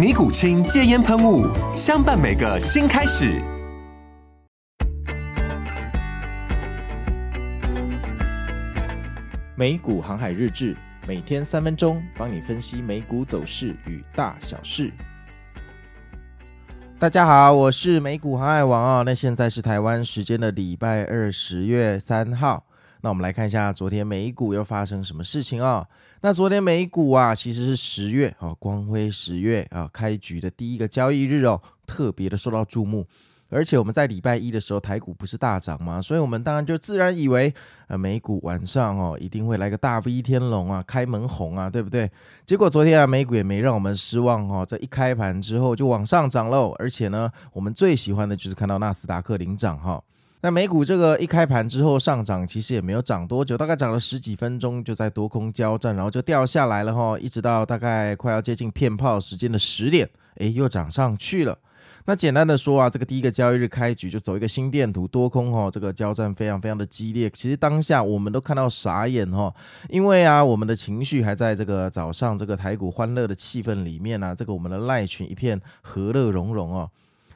尼古清戒烟喷雾，相伴每个新开始。美股航海日志，每天三分钟，帮你分析美股走势与大小事。大家好，我是美股航海王啊。那现在是台湾时间的礼拜二，十月三号。那我们来看一下昨天美股又发生什么事情啊？那昨天美股啊，其实是十月啊，光辉十月啊开局的第一个交易日哦，特别的受到注目。而且我们在礼拜一的时候，台股不是大涨吗？所以我们当然就自然以为，呃，美股晚上哦一定会来个大 V 天龙啊，开门红啊，对不对？结果昨天啊，美股也没让我们失望哦，在一开盘之后就往上涨喽。而且呢，我们最喜欢的就是看到纳斯达克领涨哈。那美股这个一开盘之后上涨，其实也没有涨多久，大概涨了十几分钟，就在多空交战，然后就掉下来了哈，一直到大概快要接近骗炮时间的十点，诶，又涨上去了。那简单的说啊，这个第一个交易日开局就走一个心电图，多空哈，这个交战非常非常的激烈。其实当下我们都看到傻眼哈，因为啊，我们的情绪还在这个早上这个台股欢乐的气氛里面啊，这个我们的赖群一片和乐融融哦。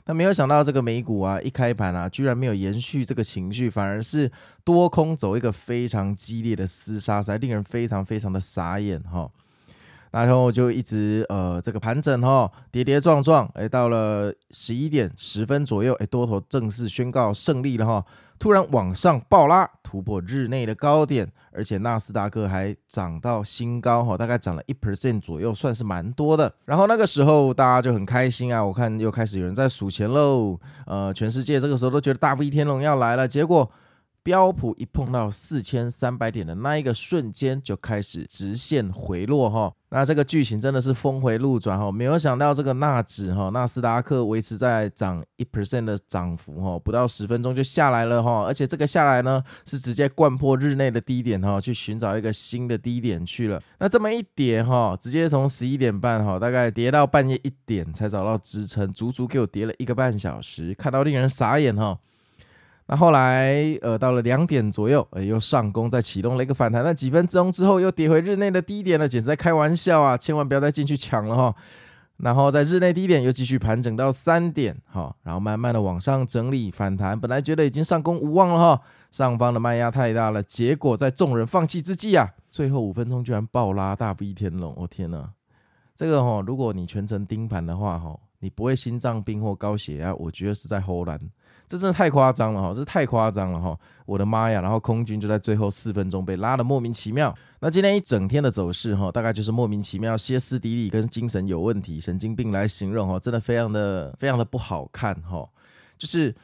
那没有想到这个美股啊，一开盘啊，居然没有延续这个情绪，反而是多空走一个非常激烈的厮杀，才令人非常非常的傻眼哈。然后就一直呃这个盘整哈，跌跌撞撞，哎，到了十一点十分左右，哎，多头正式宣告胜利了哈。突然往上暴拉，突破日内的高点，而且纳斯达克还涨到新高哈，大概涨了一 percent 左右，算是蛮多的。然后那个时候大家就很开心啊，我看又开始有人在数钱喽。呃，全世界这个时候都觉得大 V 天龙要来了，结果。标普一碰到四千三百点的那一个瞬间，就开始直线回落哈。那这个剧情真的是峰回路转哈。没有想到这个纳指哈，纳斯达克维持在涨一 percent 的涨幅哈，不到十分钟就下来了哈。而且这个下来呢，是直接掼破日内的低点哈，去寻找一个新的低点去了。那这么一跌哈，直接从十一点半哈，大概跌到半夜一点才找到支撑，足足给我跌了一个半小时，看到令人傻眼哈。那后来，呃，到了两点左右，呃，又上攻，再启动了一个反弹。那几分钟之后，又跌回日内的低点了，简直在开玩笑啊！千万不要再进去抢了哈。然后在日内低点又继续盘整到三点，哈，然后慢慢的往上整理反弹。本来觉得已经上攻无望了哈，上方的卖压太大了。结果在众人放弃之际啊，最后五分钟居然爆拉大 V 天龙！我、天呐，这个哈，如果你全程盯盘的话哈，你不会心脏病或高血压，我觉得是在唬烂。这真的太夸张了哈，这太夸张了哈！我的妈呀！然后空军就在最后四分钟被拉的莫名其妙。那今天一整天的走势哈，大概就是莫名其妙、歇斯底里跟精神有问题、神经病来形容哈，真的非常的非常的不好看哈，就是。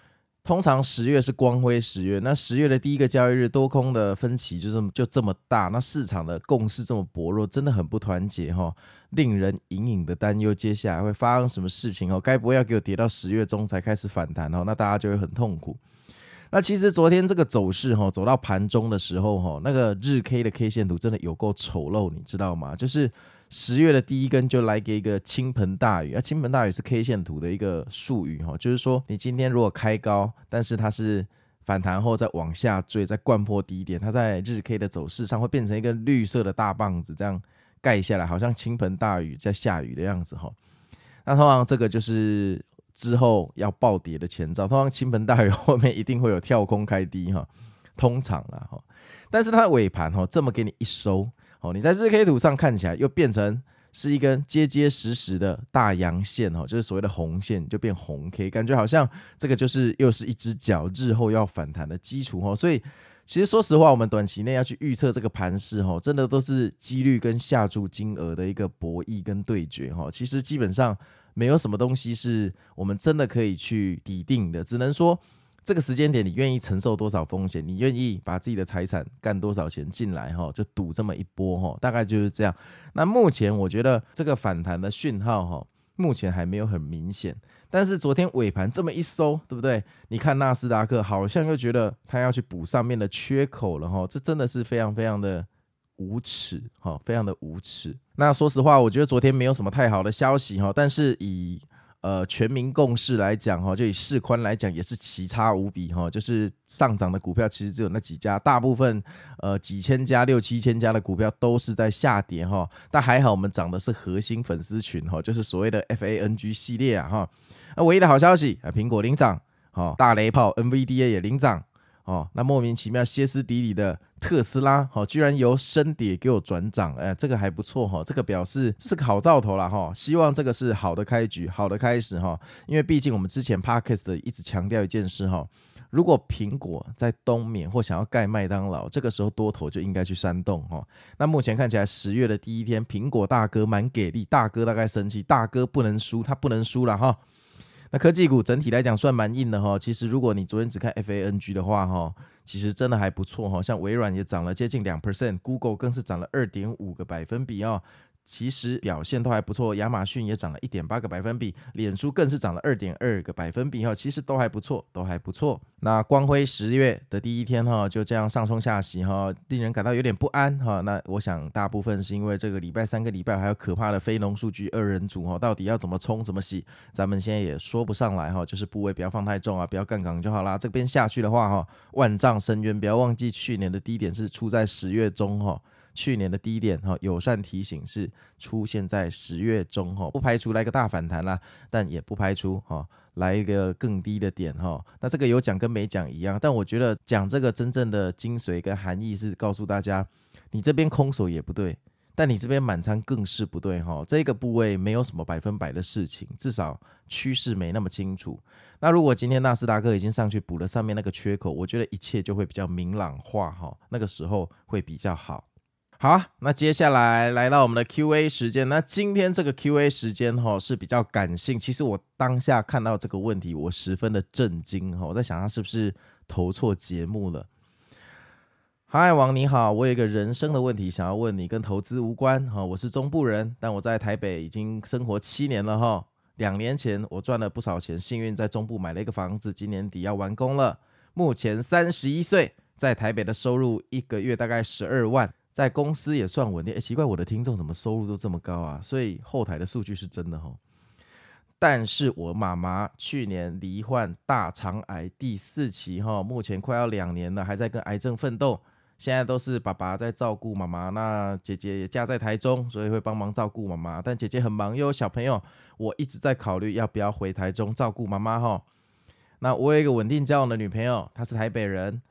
通常十月是光辉十月，那十月的第一个交易日，多空的分歧就这么就这么大，那市场的共识这么薄弱，真的很不团结哈，令人隐隐的担忧，接下来会发生什么事情哦？该不会要给我跌到十月中才开始反弹哦？那大家就会很痛苦。那其实昨天这个走势哈，走到盘中的时候哈，那个日 K 的 K 线图真的有够丑陋，你知道吗？就是。十月的第一根就来给一个倾盆大雨啊！倾盆大雨是 K 线图的一个术语哈，就是说你今天如果开高，但是它是反弹后再往下坠，再灌破低点，它在日 K 的走势上会变成一个绿色的大棒子，这样盖下来，好像倾盆大雨在下雨的样子哈。那通常这个就是之后要暴跌的前兆，通常倾盆大雨后面一定会有跳空开低哈，通常啦哈。但是它的尾盘哈这么给你一收。哦，你在日 K 图上看起来又变成是一根结结实实的大阳线哦，就是所谓的红线就变红 K，感觉好像这个就是又是一只脚日后要反弹的基础哦，所以。其实说实话，我们短期内要去预测这个盘势，哈，真的都是几率跟下注金额的一个博弈跟对决，哈。其实基本上没有什么东西是我们真的可以去底定的，只能说这个时间点你愿意承受多少风险，你愿意把自己的财产干多少钱进来，哈，就赌这么一波，哈，大概就是这样。那目前我觉得这个反弹的讯号，哈。目前还没有很明显，但是昨天尾盘这么一收，对不对？你看纳斯达克好像又觉得他要去补上面的缺口了哈，这真的是非常非常的无耻哈，非常的无耻。那说实话，我觉得昨天没有什么太好的消息哈，但是以呃，全民共识来讲哈，就以市宽来讲也是奇差无比哈，就是上涨的股票其实只有那几家，大部分呃几千家、六七千家的股票都是在下跌哈。但还好我们涨的是核心粉丝群哈，就是所谓的 FANG 系列啊哈。那唯一的好消息啊，苹果领涨，哈，大雷炮 NVDA 也领涨。哦，那莫名其妙歇斯底里的特斯拉，哦，居然由升跌给我转涨，哎，这个还不错哈、哦，这个表示是个好兆头了哈、哦，希望这个是好的开局，好的开始哈、哦，因为毕竟我们之前 Podcast 一直强调一件事哈、哦，如果苹果在冬眠或想要盖麦当劳，这个时候多头就应该去煽动哈、哦。那目前看起来十月的第一天，苹果大哥蛮给力，大哥大概生气，大哥不能输，他不能输了哈。那科技股整体来讲算蛮硬的哈，其实如果你昨天只看 FANG 的话哈，其实真的还不错哈，像微软也涨了接近两 percent，Google 更是涨了二点五个百分比哦。其实表现都还不错，亚马逊也涨了一点八个百分比，脸书更是涨了二点二个百分比哈，其实都还不错，都还不错。那光辉十月的第一天哈，就这样上冲下洗哈，令人感到有点不安哈。那我想大部分是因为这个礼拜三个礼拜还有可怕的非农数据二人组哈，到底要怎么冲怎么洗，咱们现在也说不上来哈，就是部位不要放太重啊，不要杠杆就好啦。这边下去的话哈，万丈深渊，不要忘记去年的低点是出在十月中哈。去年的低点哈，友善提醒是出现在十月中哈，不排除来个大反弹啦，但也不排除哈来一个更低的点哈。那这个有讲跟没讲一样，但我觉得讲这个真正的精髓跟含义是告诉大家，你这边空手也不对，但你这边满仓更是不对哈。这个部位没有什么百分百的事情，至少趋势没那么清楚。那如果今天纳斯达克已经上去补了上面那个缺口，我觉得一切就会比较明朗化哈，那个时候会比较好。好啊，那接下来来到我们的 Q&A 时间。那今天这个 Q&A 时间哈是比较感性。其实我当下看到这个问题，我十分的震惊哈。我在想他是不是投错节目了？嗨，王你好，我有一个人生的问题想要问你，跟投资无关哈。我是中部人，但我在台北已经生活七年了哈。两年前我赚了不少钱，幸运在中部买了一个房子，今年底要完工了。目前三十一岁，在台北的收入一个月大概十二万。在公司也算稳定，哎，奇怪，我的听众怎么收入都这么高啊？所以后台的数据是真的哈。但是我妈妈去年罹患大肠癌第四期哈，目前快要两年了，还在跟癌症奋斗。现在都是爸爸在照顾妈妈，那姐姐也嫁在台中，所以会帮忙照顾妈妈。但姐姐很忙，又有小朋友，我一直在考虑要不要回台中照顾妈妈哈。那我有一个稳定交往的女朋友，她是台北人，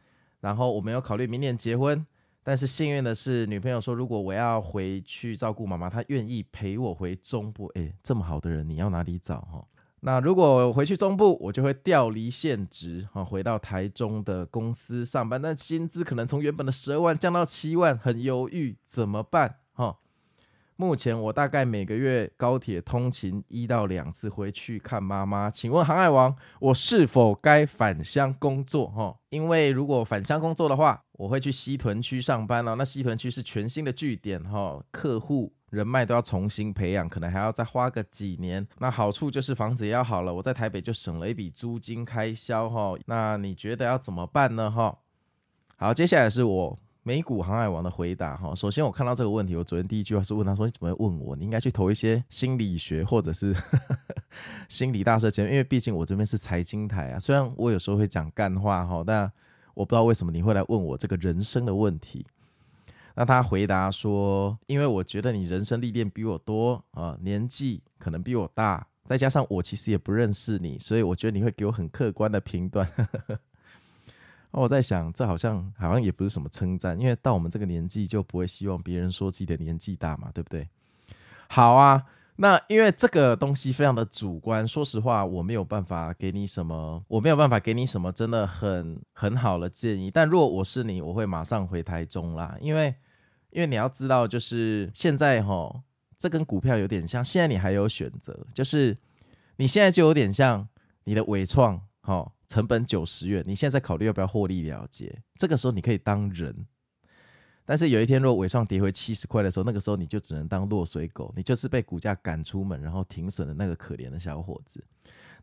然后我们有考虑明年结婚。但是幸运的是，女朋友说，如果我要回去照顾妈妈，她愿意陪我回中部。诶，这么好的人，你要哪里找哈？那如果回去中部，我就会调离现职哈，回到台中的公司上班。但薪资可能从原本的十二万降到七万，很犹豫，怎么办？哈。目前我大概每个月高铁通勤一到两次回去看妈妈，请问航海王，我是否该返乡工作？哈，因为如果返乡工作的话，我会去西屯区上班哦。那西屯区是全新的据点，哈，客户人脉都要重新培养，可能还要再花个几年。那好处就是房子也要好了，我在台北就省了一笔租金开销，哈。那你觉得要怎么办呢？哈，好，接下来是我。美股航海王的回答哈，首先我看到这个问题，我昨天第一句话是问他说：“你怎么会问我？你应该去投一些心理学或者是 心理大师节目，因为毕竟我这边是财经台啊。虽然我有时候会讲干话哈，但我不知道为什么你会来问我这个人生的问题。”那他回答说：“因为我觉得你人生历练比我多啊，年纪可能比我大，再加上我其实也不认识你，所以我觉得你会给我很客观的评断。”我在想，这好像好像也不是什么称赞，因为到我们这个年纪就不会希望别人说自己的年纪大嘛，对不对？好啊。那因为这个东西非常的主观，说实话，我没有办法给你什么，我没有办法给你什么真的很很好的建议。但如果我是你，我会马上回台中啦，因为因为你要知道，就是现在齁，这跟股票有点像，现在你还有选择，就是你现在就有点像你的纬创，哦，成本九十元，你现在在考虑要不要获利了结，这个时候你可以当人。但是有一天，如果尾创跌回七十块的时候，那个时候你就只能当落水狗，你就是被股价赶出门，然后停损的那个可怜的小伙子。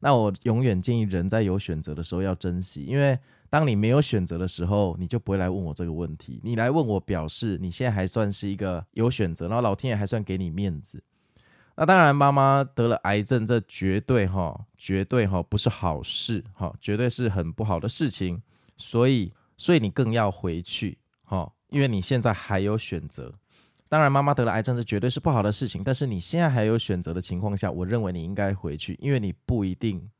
那我永远建议人在有选择的时候要珍惜，因为当你没有选择的时候，你就不会来问我这个问题。你来问我，表示你现在还算是一个有选择，然后老天爷还算给你面子。那当然，妈妈得了癌症，这绝对哈，绝对哈不是好事哈，绝对是很不好的事情。所以，所以你更要回去哈。因为你现在还有选择，当然妈妈得了癌症，这绝对是不好的事情。但是你现在还有选择的情况下，我认为你应该回去，因为你不一定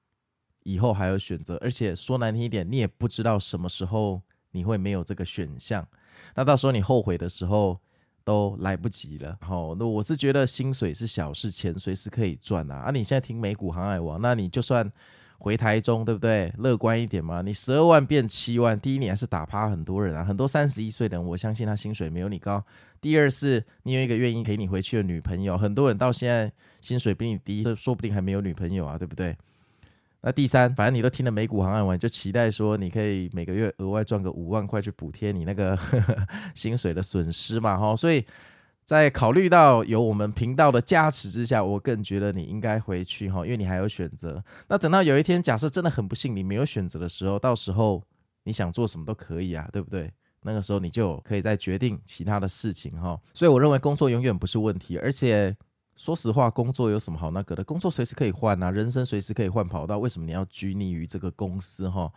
以后还有选择，而且说难听一点，你也不知道什么时候你会没有这个选项。那到时候你后悔的时候都来不及了。好，那我是觉得薪水是小事，钱随时可以赚啊。啊，你现在听美股航海王，那你就算。回台中对不对？乐观一点嘛。你十二万变七万，第一你还是打趴很多人啊，很多三十一岁的人，我相信他薪水没有你高。第二是，你有一个愿意陪你回去的女朋友，很多人到现在薪水比你低，说不定还没有女朋友啊，对不对？那第三，反正你都听了美股航海王，就期待说你可以每个月额外赚个五万块去补贴你那个呵 呵薪水的损失嘛，哈，所以。在考虑到有我们频道的加持之下，我更觉得你应该回去哈，因为你还有选择。那等到有一天，假设真的很不幸你没有选择的时候，到时候你想做什么都可以啊，对不对？那个时候你就可以再决定其他的事情哈。所以我认为工作永远不是问题，而且说实话，工作有什么好那个的？工作随时可以换啊，人生随时可以换跑道，为什么你要拘泥于这个公司哈？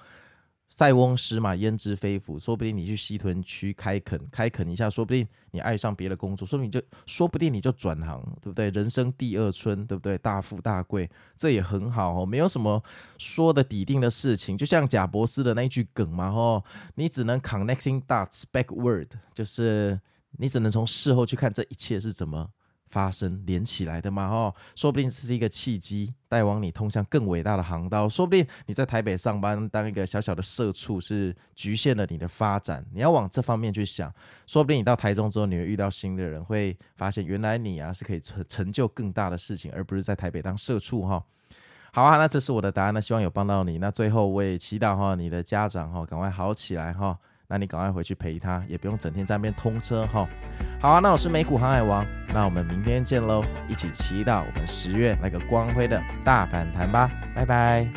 塞翁失马焉知非福，说不定你去西屯区开垦开垦一下，说不定你爱上别的工作，说不定就说不定你就转行，对不对？人生第二春，对不对？大富大贵，这也很好哦，没有什么说的底定的事情。就像贾伯斯的那一句梗嘛，吼，你只能 connecting dots backward，就是你只能从事后去看这一切是怎么。发生连起来的嘛，哦，说不定是一个契机，带往你通向更伟大的航道。说不定你在台北上班当一个小小的社畜，是局限了你的发展。你要往这方面去想。说不定你到台中之后，你会遇到新的人，会发现原来你啊是可以成成就更大的事情，而不是在台北当社畜哈。好啊，那这是我的答案，那希望有帮到你。那最后我也祈祷哈，你的家长哈赶快好起来哈。那你赶快回去陪他，也不用整天在那边通车哈。好啊，那我是美股航海王，那我们明天见喽，一起祈祷我们十月那个光辉的大反弹吧，拜拜。